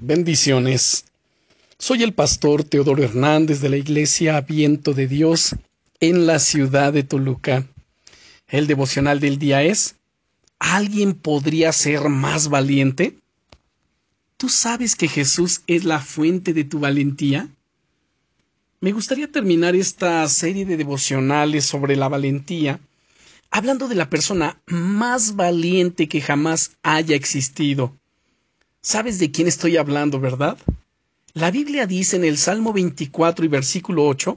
Bendiciones. Soy el pastor Teodoro Hernández de la Iglesia Viento de Dios en la ciudad de Toluca. El devocional del día es ¿Alguien podría ser más valiente? ¿Tú sabes que Jesús es la fuente de tu valentía? Me gustaría terminar esta serie de devocionales sobre la valentía hablando de la persona más valiente que jamás haya existido Sabes de quién estoy hablando, ¿verdad? La Biblia dice en el Salmo 24 y versículo 8,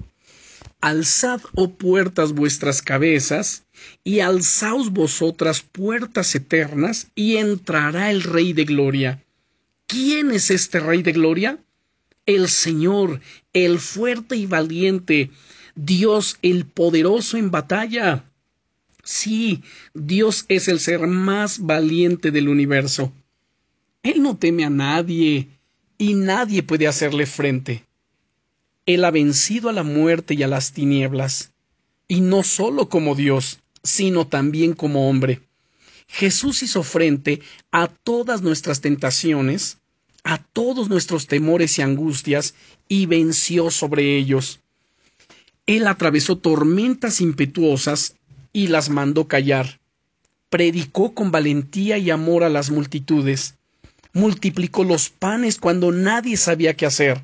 Alzad, oh puertas, vuestras cabezas, y alzaos vosotras puertas eternas, y entrará el Rey de Gloria. ¿Quién es este Rey de Gloria? El Señor, el fuerte y valiente, Dios el poderoso en batalla. Sí, Dios es el ser más valiente del universo. Él no teme a nadie y nadie puede hacerle frente. Él ha vencido a la muerte y a las tinieblas, y no solo como Dios, sino también como hombre. Jesús hizo frente a todas nuestras tentaciones, a todos nuestros temores y angustias, y venció sobre ellos. Él atravesó tormentas impetuosas y las mandó callar. Predicó con valentía y amor a las multitudes multiplicó los panes cuando nadie sabía qué hacer,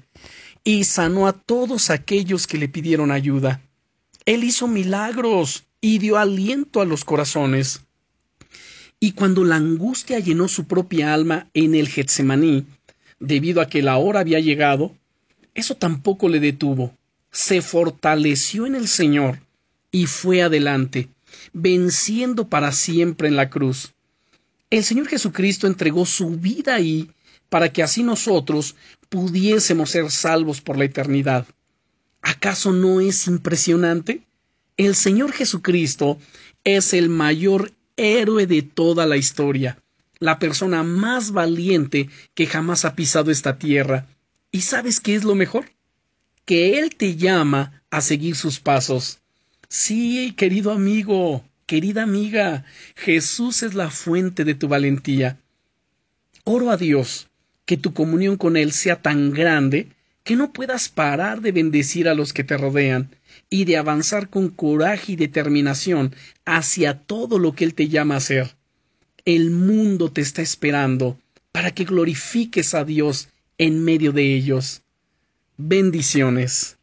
y sanó a todos aquellos que le pidieron ayuda. Él hizo milagros y dio aliento a los corazones. Y cuando la angustia llenó su propia alma en el Getsemaní, debido a que la hora había llegado, eso tampoco le detuvo. Se fortaleció en el Señor y fue adelante, venciendo para siempre en la cruz. El Señor Jesucristo entregó su vida ahí para que así nosotros pudiésemos ser salvos por la eternidad. ¿Acaso no es impresionante? El Señor Jesucristo es el mayor héroe de toda la historia, la persona más valiente que jamás ha pisado esta tierra. ¿Y sabes qué es lo mejor? Que Él te llama a seguir sus pasos. Sí, querido amigo, Querida amiga, Jesús es la fuente de tu valentía. Oro a Dios que tu comunión con Él sea tan grande que no puedas parar de bendecir a los que te rodean y de avanzar con coraje y determinación hacia todo lo que Él te llama a hacer. El mundo te está esperando para que glorifiques a Dios en medio de ellos. Bendiciones.